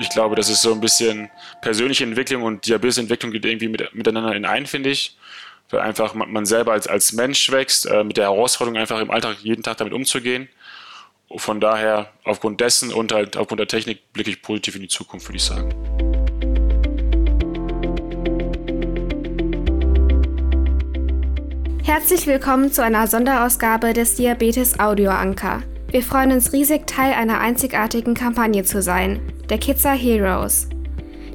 Ich glaube, das ist so ein bisschen persönliche Entwicklung und Diabetesentwicklung geht irgendwie mit, miteinander in ein, finde ich. Weil einfach man selber als, als Mensch wächst, äh, mit der Herausforderung einfach im Alltag jeden Tag damit umzugehen. Von daher, aufgrund dessen und halt aufgrund der Technik blicke ich positiv in die Zukunft, würde ich sagen. Herzlich willkommen zu einer Sonderausgabe des Diabetes Audio Anker. Wir freuen uns riesig, Teil einer einzigartigen Kampagne zu sein, der are Heroes.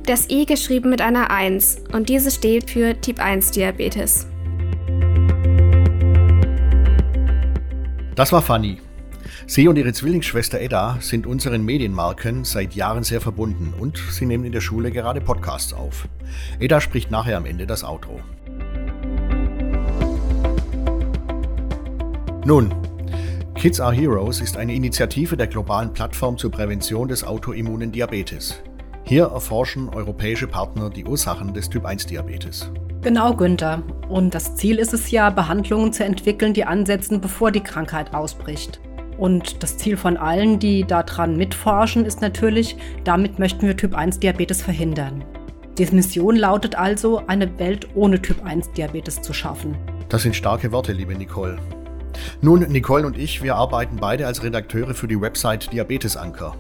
Das I geschrieben mit einer 1 und diese steht für Typ 1 Diabetes. Das war Fanny. Sie und ihre Zwillingsschwester Edda sind unseren Medienmarken seit Jahren sehr verbunden und sie nehmen in der Schule gerade Podcasts auf. Edda spricht nachher am Ende das Outro. Nun, Kids Are Heroes ist eine Initiative der globalen Plattform zur Prävention des autoimmunen Diabetes. Hier erforschen europäische Partner die Ursachen des Typ-1-Diabetes. Genau, Günther. Und das Ziel ist es ja, Behandlungen zu entwickeln, die ansetzen, bevor die Krankheit ausbricht. Und das Ziel von allen, die daran mitforschen, ist natürlich, damit möchten wir Typ-1-Diabetes verhindern. Die Mission lautet also, eine Welt ohne Typ-1-Diabetes zu schaffen. Das sind starke Worte, liebe Nicole. Nun, Nicole und ich, wir arbeiten beide als Redakteure für die Website Diabetesanker.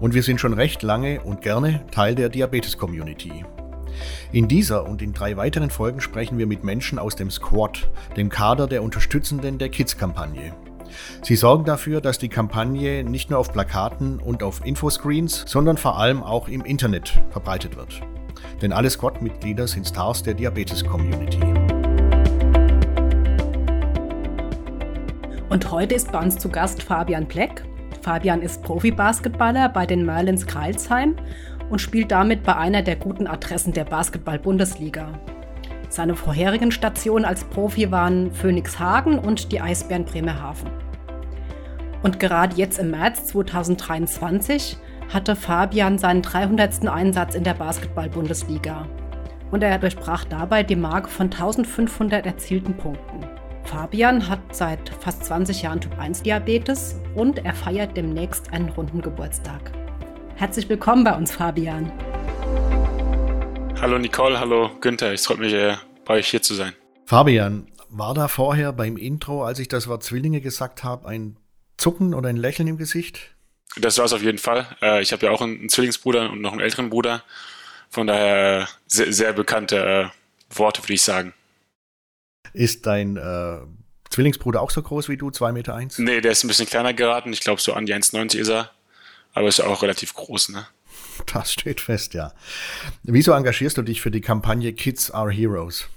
Und wir sind schon recht lange und gerne Teil der Diabetes-Community. In dieser und in drei weiteren Folgen sprechen wir mit Menschen aus dem Squad, dem Kader der Unterstützenden der Kids-Kampagne. Sie sorgen dafür, dass die Kampagne nicht nur auf Plakaten und auf Infoscreens, sondern vor allem auch im Internet verbreitet wird. Denn alle Squad-Mitglieder sind Stars der Diabetes-Community. Und heute ist bei uns zu Gast Fabian Pleck. Fabian ist Profi-Basketballer bei den Merlins Kreilsheim und spielt damit bei einer der guten Adressen der Basketball-Bundesliga. Seine vorherigen Stationen als Profi waren Phoenix Hagen und die Eisbären Bremerhaven. Und gerade jetzt im März 2023 hatte Fabian seinen 300. Einsatz in der Basketball-Bundesliga. Und er durchbrach dabei die Marke von 1500 erzielten Punkten. Fabian hat seit fast 20 Jahren Typ-1-Diabetes und er feiert demnächst einen runden Geburtstag. Herzlich willkommen bei uns, Fabian. Hallo Nicole, hallo Günther, ich freue mich, äh, bei euch hier zu sein. Fabian, war da vorher beim Intro, als ich das Wort Zwillinge gesagt habe, ein Zucken oder ein Lächeln im Gesicht? Das war es auf jeden Fall. Äh, ich habe ja auch einen Zwillingsbruder und noch einen älteren Bruder. Von daher äh, sehr, sehr bekannte Worte, würde ich sagen. Ist dein äh, Zwillingsbruder auch so groß wie du, 2,1 Meter? Eins? Nee, der ist ein bisschen kleiner geraten. Ich glaube, so an die 1,90 ist er. Aber ist ja auch relativ groß, ne? Das steht fest, ja. Wieso engagierst du dich für die Kampagne Kids Are Heroes?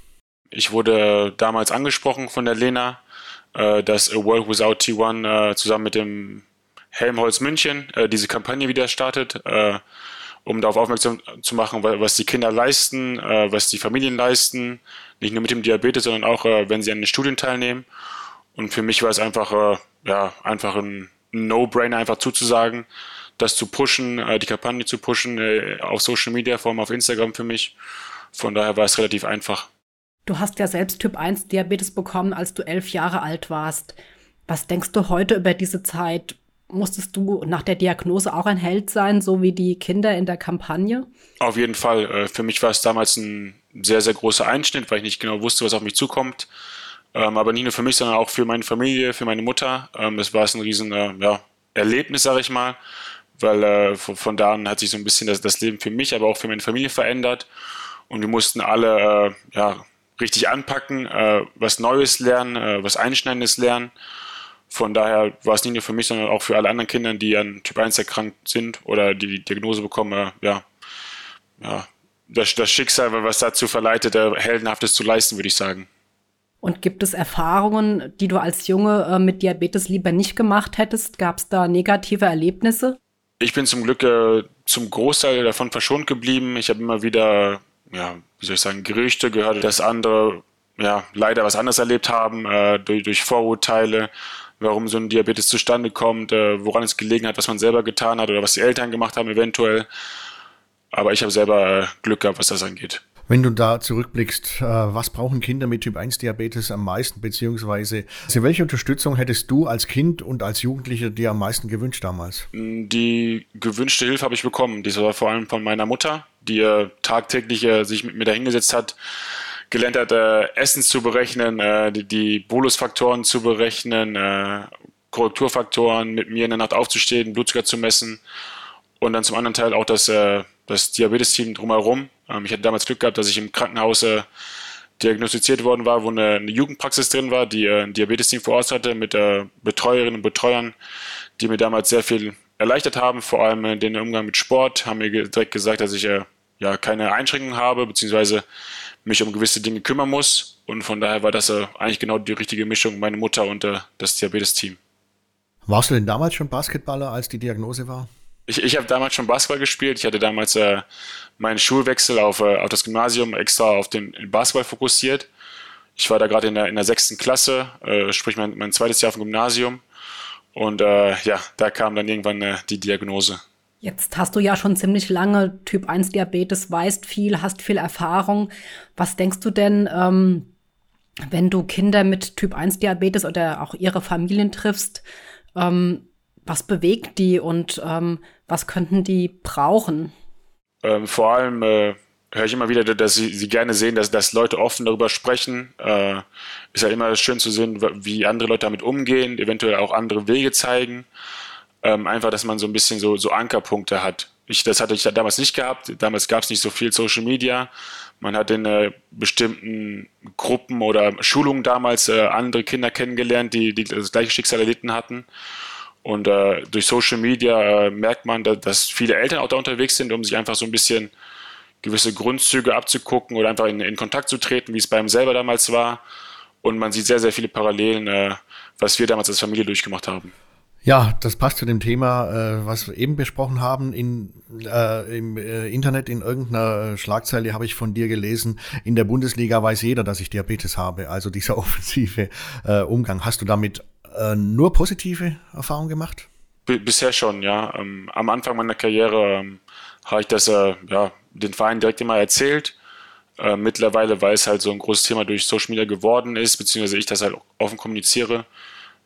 Ich wurde damals angesprochen von der Lena, äh, dass A World Without T1 äh, zusammen mit dem Helmholtz München äh, diese Kampagne wieder startet, um darauf aufmerksam zu machen, was die Kinder leisten, äh, was die Familien leisten, nicht nur mit dem Diabetes, sondern auch, äh, wenn sie an den Studien teilnehmen. Und für mich war es einfach, äh, ja, einfach ein No-Brainer, einfach zuzusagen, das zu pushen, äh, die Kampagne zu pushen, äh, auf Social Media, vor allem auf Instagram für mich. Von daher war es relativ einfach. Du hast ja selbst Typ 1 Diabetes bekommen, als du elf Jahre alt warst. Was denkst du heute über diese Zeit? Musstest du nach der Diagnose auch ein Held sein, so wie die Kinder in der Kampagne? Auf jeden Fall. Äh, für mich war es damals ein sehr, sehr großer Einschnitt, weil ich nicht genau wusste, was auf mich zukommt. Ähm, aber nicht nur für mich, sondern auch für meine Familie, für meine Mutter. Ähm, das war es ein riesen äh, ja, Erlebnis, sage ich mal, weil äh, von, da an hat sich so ein bisschen das, Leben für mich, aber auch für meine Familie verändert. Und wir mussten alle ja, richtig anpacken, was Neues lernen, was Einschneidendes lernen. Von daher war es nicht nur für mich, sondern auch für alle anderen Kinder, die an Typ 1 erkrankt sind oder die die Diagnose bekommen, äh, ja, ja, das, das Schicksal, was dazu verleitet, Heldenhaftes zu leisten, würde ich sagen. Und gibt es Erfahrungen, die du als Junge äh, mit Diabetes lieber nicht gemacht hättest? Gab es da negative Erlebnisse? Ich bin zum Glück äh, zum Großteil davon verschont geblieben. Ich habe immer wieder, ja, wie soll ich sagen, Gerüchte gehört, dass andere ja leider was anderes erlebt haben äh, durch, durch Vorurteile, warum so ein Diabetes zustande kommt, äh, woran es gelegen hat, was man selber getan hat oder was die Eltern gemacht haben eventuell. Aber ich habe selber äh, Glück gehabt, was das angeht. Wenn du da zurückblickst, äh, was brauchen Kinder mit Typ 1 Diabetes am meisten, beziehungsweise also welche Unterstützung hättest du als Kind und als Jugendlicher dir am meisten gewünscht damals? Die gewünschte Hilfe habe ich bekommen. Die war vor allem von meiner Mutter, die äh, tagtäglich äh, sich mit mir dahingesetzt hat, gelernt hat, Essen zu berechnen, die, die Bolusfaktoren zu berechnen, Korrekturfaktoren, mit mir in der Nacht aufzustehen, Blutzucker zu messen und dann zum anderen Teil auch das, das Diabetes-Team drumherum, ähm, ich hatte damals Glück gehabt, dass ich im Krankenhaus äh, diagnostiziert worden war, wo eine, eine Jugendpraxis drin war, die äh, ein Diabetes-Team vor Ort hatte, mit äh, Betreuerinnen und Betreuern, die mir damals sehr viel erleichtert haben, vor allem äh, den Umgang mit Sport, haben mir direkt gesagt, dass ich äh, ja keine Einschränkungen habe, beziehungsweise mich um gewisse Dinge kümmern muss. Und von daher war das äh, eigentlich genau die richtige Mischung, meine Mutter und äh, das Diabetes-Team. Warst du denn damals schon Basketballer, als die Diagnose war? Ich, ich habe damals schon Basketball gespielt. Ich hatte damals äh, meinen Schulwechsel auf, äh, auf das Gymnasium extra auf den Basketball fokussiert. Ich war da gerade in der, in der sechsten Klasse, sprich mein, mein zweites Jahr vom Gymnasium. Und ja, da kam dann irgendwann die Diagnose. Jetzt hast du ja schon ziemlich lange Typ 1 Diabetes, weißt viel, hast viel Erfahrung. Was denkst du denn, ähm, wenn du Kinder mit Typ 1 Diabetes oder auch ihre Familien triffst? Ähm, was bewegt die und ähm, was könnten die brauchen? Ähm, vor allem äh, höre ich immer wieder, dass sie, sie gerne sehen, dass, dass Leute offen darüber sprechen. Äh, ist ja immer schön zu sehen, wie andere Leute damit umgehen, eventuell auch andere Wege zeigen. Ähm, einfach, dass man so ein bisschen so, so Ankerpunkte hat. Ich, das hatte ich damals nicht gehabt. Damals gab es nicht so viel Social Media. Man hat in äh, bestimmten Gruppen oder Schulungen damals äh, andere Kinder kennengelernt, die, die das gleiche Schicksal erlitten hatten. Und äh, durch Social Media äh, merkt man, dass, dass, viele Eltern auch da unterwegs sind, um sich einfach so ein bisschen gewisse Grundzüge abzugucken oder einfach in, in Kontakt zu treten, wie es bei ihm selber damals war. Und man sieht sehr, sehr viele Parallelen, äh, was wir damals als Familie durchgemacht haben. Ja, das passt zu dem Thema, äh, was wir eben besprochen haben. In, äh, Im äh, Internet, in irgendeiner Schlagzeile habe ich von dir gelesen, in der Bundesliga weiß jeder, dass ich Diabetes habe. Also dieser offensive äh, Umgang. Hast du damit äh, nur positive Erfahrungen gemacht? B bisher schon, ja. Ähm, am Anfang meiner Karriere ähm, habe ich das äh, ja, den Verein direkt immer erzählt. Äh, mittlerweile, weil es halt so ein großes Thema durch Social Media geworden ist, beziehungsweise ich das halt offen kommuniziere,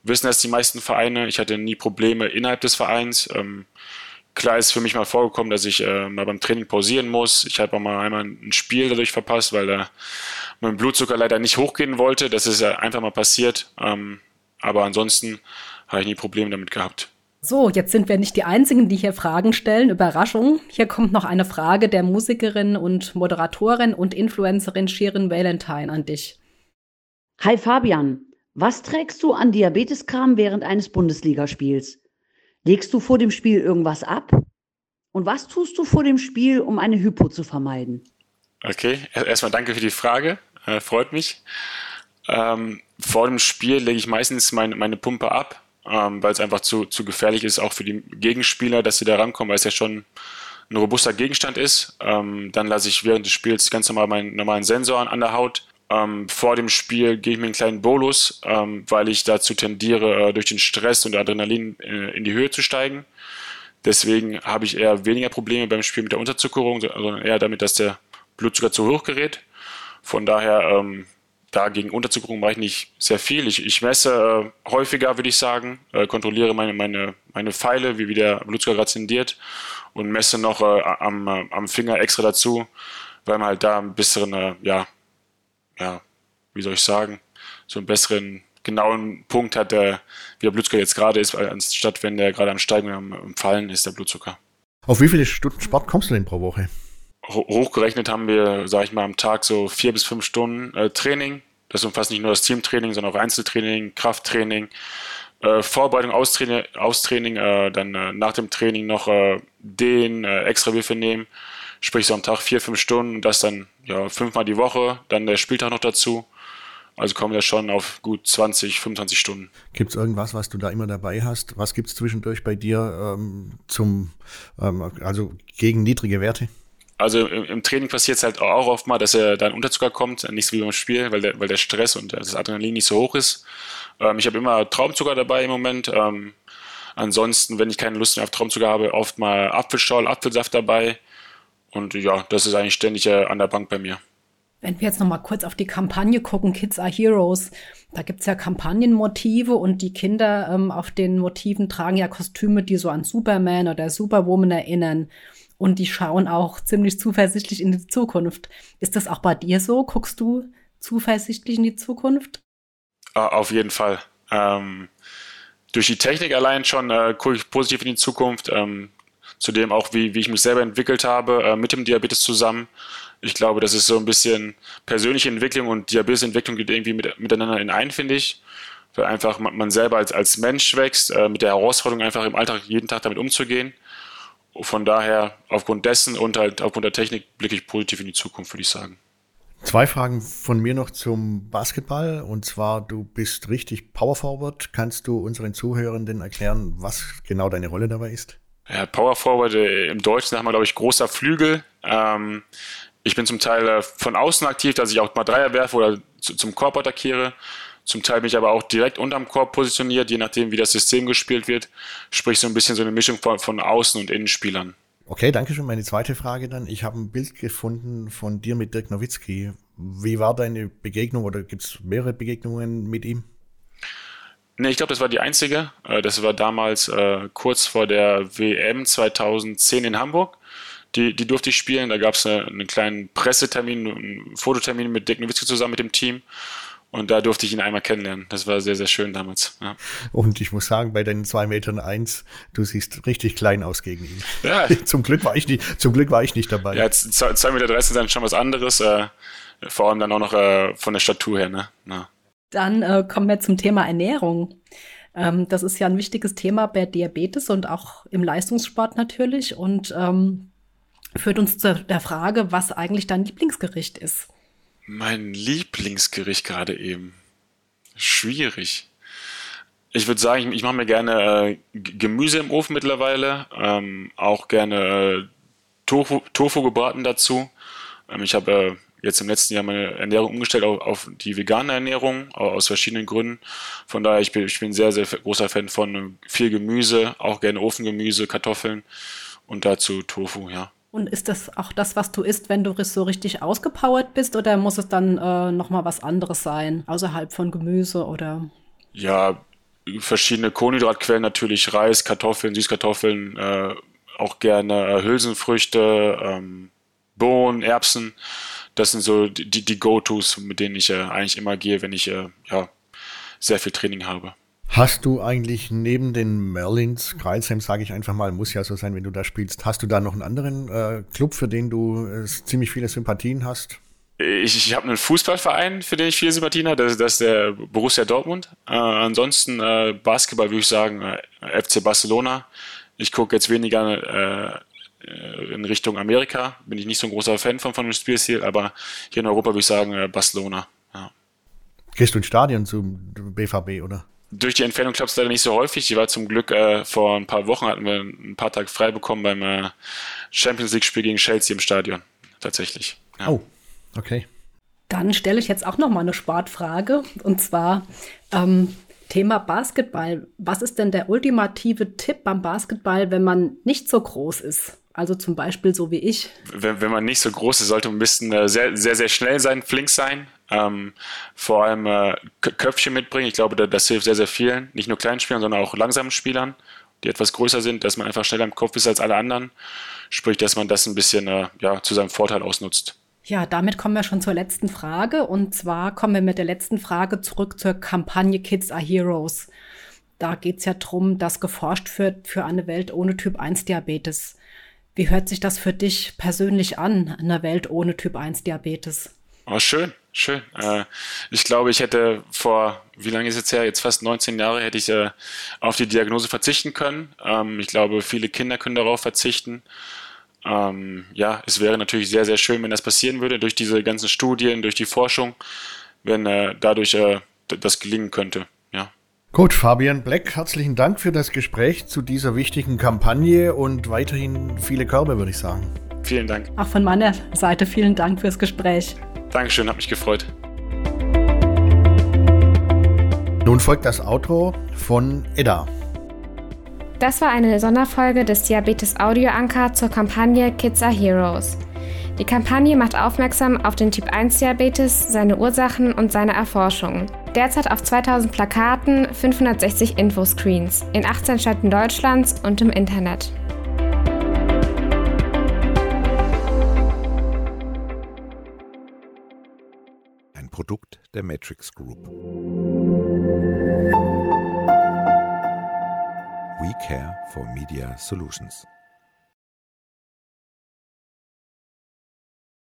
wissen das die meisten Vereine. Ich hatte nie Probleme innerhalb des Vereins. Ähm, klar ist für mich mal vorgekommen, dass ich äh, mal beim Training pausieren muss. Ich habe auch mal einmal ein Spiel dadurch verpasst, weil da mein Blutzucker leider nicht hochgehen wollte. Das ist einfach mal passiert. Ähm, aber ansonsten habe ich nie Probleme damit gehabt. So, jetzt sind wir nicht die Einzigen, die hier Fragen stellen. Überraschung. Hier kommt noch eine Frage der Musikerin und Moderatorin und Influencerin Shirin Valentine an dich. Hi Fabian, was trägst du an Diabeteskram während eines Bundesligaspiels? Legst du vor dem Spiel irgendwas ab? Und was tust du vor dem Spiel, um eine Hypo zu vermeiden? Okay, erstmal danke für die Frage. Äh, freut mich. Ähm, vor dem Spiel lege ich meistens meine, meine Pumpe ab, ähm, weil es einfach zu, zu gefährlich ist, auch für die Gegenspieler, dass sie da rankommen, weil es ja schon ein robuster Gegenstand ist. Ähm, dann lasse ich während des Spiels ganz normal meinen normalen Sensor an, an der Haut. Ähm, vor dem Spiel gebe ich mir einen kleinen Bolus, ähm, weil ich dazu tendiere, äh, durch den Stress und Adrenalin äh, in die Höhe zu steigen. Deswegen habe ich eher weniger Probleme beim Spiel mit der Unterzuckerung, sondern eher damit, dass der Blutzucker zu hoch gerät. Von daher ähm, da gegen Unterzuckerung mache ich nicht sehr viel. Ich, ich messe äh, häufiger, würde ich sagen, äh, kontrolliere meine, meine, meine Pfeile, wie, wie der Blutzucker gerade tendiert und messe noch äh, am, äh, am Finger extra dazu, weil man halt da ein besseren, äh, ja, ja, wie soll ich sagen, so einen besseren genauen Punkt hat, der, wie der Blutzucker jetzt gerade ist, anstatt wenn der gerade am Steigen oder am, am Fallen ist, der Blutzucker. Auf wie viele Stunden Sport kommst du denn pro Woche? hochgerechnet haben wir, sage ich mal, am Tag so vier bis fünf Stunden äh, Training. Das umfasst nicht nur das Teamtraining, sondern auch Einzeltraining, Krafttraining, äh, Vorbereitung, Austraining, Austraining äh, dann äh, nach dem Training noch äh, den äh, extra Würfe nehmen. Sprich so am Tag vier, fünf Stunden, das dann ja fünfmal die Woche, dann der Spieltag noch dazu. Also kommen wir schon auf gut 20, 25 Stunden. Gibt es irgendwas, was du da immer dabei hast? Was gibt es zwischendurch bei dir ähm, zum, ähm, also gegen niedrige Werte? Also im, im Training passiert es halt auch oft mal, dass er dann Unterzucker kommt, nicht so wie beim Spiel, weil der, weil der Stress und das Adrenalin nicht so hoch ist. Ähm, ich habe immer Traumzucker dabei im Moment. Ähm, ansonsten, wenn ich keine Lust mehr auf Traumzucker habe, oft mal Apfelschorle, Apfelsaft dabei. Und ja, das ist eigentlich ständig äh, an der Bank bei mir. Wenn wir jetzt noch mal kurz auf die Kampagne gucken, Kids are Heroes, da gibt's ja Kampagnenmotive und die Kinder ähm, auf den Motiven tragen ja Kostüme, die so an Superman oder Superwoman erinnern. Und die schauen auch ziemlich zuversichtlich in die Zukunft. Ist das auch bei dir so? Guckst du zuversichtlich in die Zukunft? Auf jeden Fall. Ähm, durch die Technik allein schon äh, gucke ich positiv in die Zukunft. Ähm, zudem auch, wie, wie ich mich selber entwickelt habe äh, mit dem Diabetes zusammen. Ich glaube, das ist so ein bisschen persönliche Entwicklung und Diabetesentwicklung geht irgendwie mit, miteinander in ein, finde ich. Weil einfach man, man selber als, als Mensch wächst, äh, mit der Herausforderung einfach im Alltag jeden Tag damit umzugehen. Von daher, aufgrund dessen und halt aufgrund der Technik blicke ich positiv in die Zukunft, würde ich sagen. Zwei Fragen von mir noch zum Basketball. Und zwar, du bist richtig Power Forward. Kannst du unseren Zuhörenden erklären, was genau deine Rolle dabei ist? Ja, Power Forward äh, im Deutschen haben wir, glaube ich, großer Flügel. Ähm, ich bin zum Teil äh, von außen aktiv, dass ich auch mal Dreier werfe oder zu, zum Korb attackiere. Zum Teil bin ich aber auch direkt unterm Korb positioniert, je nachdem, wie das System gespielt wird. Sprich, so ein bisschen so eine Mischung von, von Außen- und Innenspielern. Okay, danke schön. Meine zweite Frage dann. Ich habe ein Bild gefunden von dir mit Dirk Nowitzki. Wie war deine Begegnung oder gibt es mehrere Begegnungen mit ihm? Nee, ich glaube, das war die einzige. Äh, das war damals äh, kurz vor der WM 2010 in Hamburg. Die, die durfte ich spielen. Da gab es einen kleinen Pressetermin, einen Fototermin mit Dirk Nowitzki zusammen mit dem Team. Und da durfte ich ihn einmal kennenlernen. Das war sehr, sehr schön damals. Ja. Und ich muss sagen, bei deinen zwei Metern eins, du siehst richtig klein aus gegen ihn. Ja. zum Glück war ich nicht, zum Glück war ich nicht dabei. Ja, zwei Meter dreizehn sind schon was anderes. Äh, vor allem dann auch noch äh, von der Statur her, ne? Ja. Dann äh, kommen wir zum Thema Ernährung. Ähm, das ist ja ein wichtiges Thema bei Diabetes und auch im Leistungssport natürlich und ähm, führt uns zu der Frage, was eigentlich dein Lieblingsgericht ist. Mein Lieblingsgericht gerade eben. Schwierig. Ich würde sagen, ich, ich mache mir gerne äh, Gemüse im Ofen mittlerweile, ähm, auch gerne äh, Tofu, Tofu gebraten dazu. Ähm, ich habe äh, jetzt im letzten Jahr meine Ernährung umgestellt auf, auf die vegane Ernährung, aus verschiedenen Gründen. Von daher, ich bin, ich bin sehr, sehr großer Fan von viel Gemüse, auch gerne Ofengemüse, Kartoffeln und dazu Tofu, ja. Und ist das auch das, was du isst, wenn du so richtig ausgepowert bist, oder muss es dann äh, nochmal was anderes sein, außerhalb von Gemüse oder? Ja, verschiedene Kohlenhydratquellen natürlich, Reis, Kartoffeln, Süßkartoffeln, äh, auch gerne äh, Hülsenfrüchte, ähm, Bohnen, Erbsen. Das sind so die, die Go-Tos, mit denen ich äh, eigentlich immer gehe, wenn ich äh, ja, sehr viel Training habe. Hast du eigentlich neben den Merlins, Kreilsheim sage ich einfach mal, muss ja so sein, wenn du da spielst, hast du da noch einen anderen äh, Club, für den du äh, ziemlich viele Sympathien hast? Ich, ich habe einen Fußballverein, für den ich viele Sympathien habe, das, das ist der Borussia Dortmund. Äh, ansonsten äh, Basketball würde ich sagen äh, FC Barcelona. Ich gucke jetzt weniger äh, in Richtung Amerika, bin ich nicht so ein großer Fan von, von dem Spielstil, aber hier in Europa würde ich sagen Barcelona. Ja. Gehst du ins Stadion zum BVB, oder? durch die Entfernung klappt es leider nicht so häufig. Die war zum Glück äh, vor ein paar Wochen, hatten wir ein paar Tage frei bekommen beim äh, Champions League-Spiel gegen Chelsea im Stadion. Tatsächlich. Ja. Oh, okay. Dann stelle ich jetzt auch noch mal eine Sportfrage. Und zwar ähm, Thema Basketball. Was ist denn der ultimative Tipp beim Basketball, wenn man nicht so groß ist? Also zum Beispiel so wie ich. Wenn, wenn man nicht so groß ist, sollte man ein bisschen äh, sehr, sehr, sehr schnell sein, flink sein. Ähm, vor allem äh, Köpfchen mitbringen. Ich glaube, das hilft sehr, sehr vielen. Nicht nur kleinen Spielern, sondern auch langsamen Spielern, die etwas größer sind, dass man einfach schneller im Kopf ist als alle anderen. Sprich, dass man das ein bisschen äh, ja, zu seinem Vorteil ausnutzt. Ja, damit kommen wir schon zur letzten Frage. Und zwar kommen wir mit der letzten Frage zurück zur Kampagne Kids are Heroes. Da geht es ja darum, dass geforscht wird für eine Welt ohne Typ 1 Diabetes. Wie hört sich das für dich persönlich an, eine Welt ohne Typ 1 Diabetes? Oh, schön, schön. Äh, ich glaube, ich hätte vor, wie lange ist es jetzt her? Jetzt fast 19 Jahre hätte ich äh, auf die Diagnose verzichten können. Ähm, ich glaube, viele Kinder können darauf verzichten. Ähm, ja, es wäre natürlich sehr, sehr schön, wenn das passieren würde, durch diese ganzen Studien, durch die Forschung, wenn äh, dadurch das gelingen könnte. Gut, Fabian Black, herzlichen Dank für das Gespräch zu dieser wichtigen Kampagne und weiterhin viele Körbe, würde ich sagen. Vielen Dank. Auch von meiner Seite vielen Dank fürs Gespräch. Dankeschön, hat mich gefreut. Nun folgt das Outro von Edda. Das war eine Sonderfolge des Diabetes Audio Anker zur Kampagne Kids are Heroes. Die Kampagne macht aufmerksam auf den Typ-1-Diabetes, seine Ursachen und seine Erforschung. Derzeit auf 2000 Plakaten, 560 Infoscreens in 18 Städten Deutschlands und im Internet. Ein Produkt der Matrix Group. We care for Media Solutions.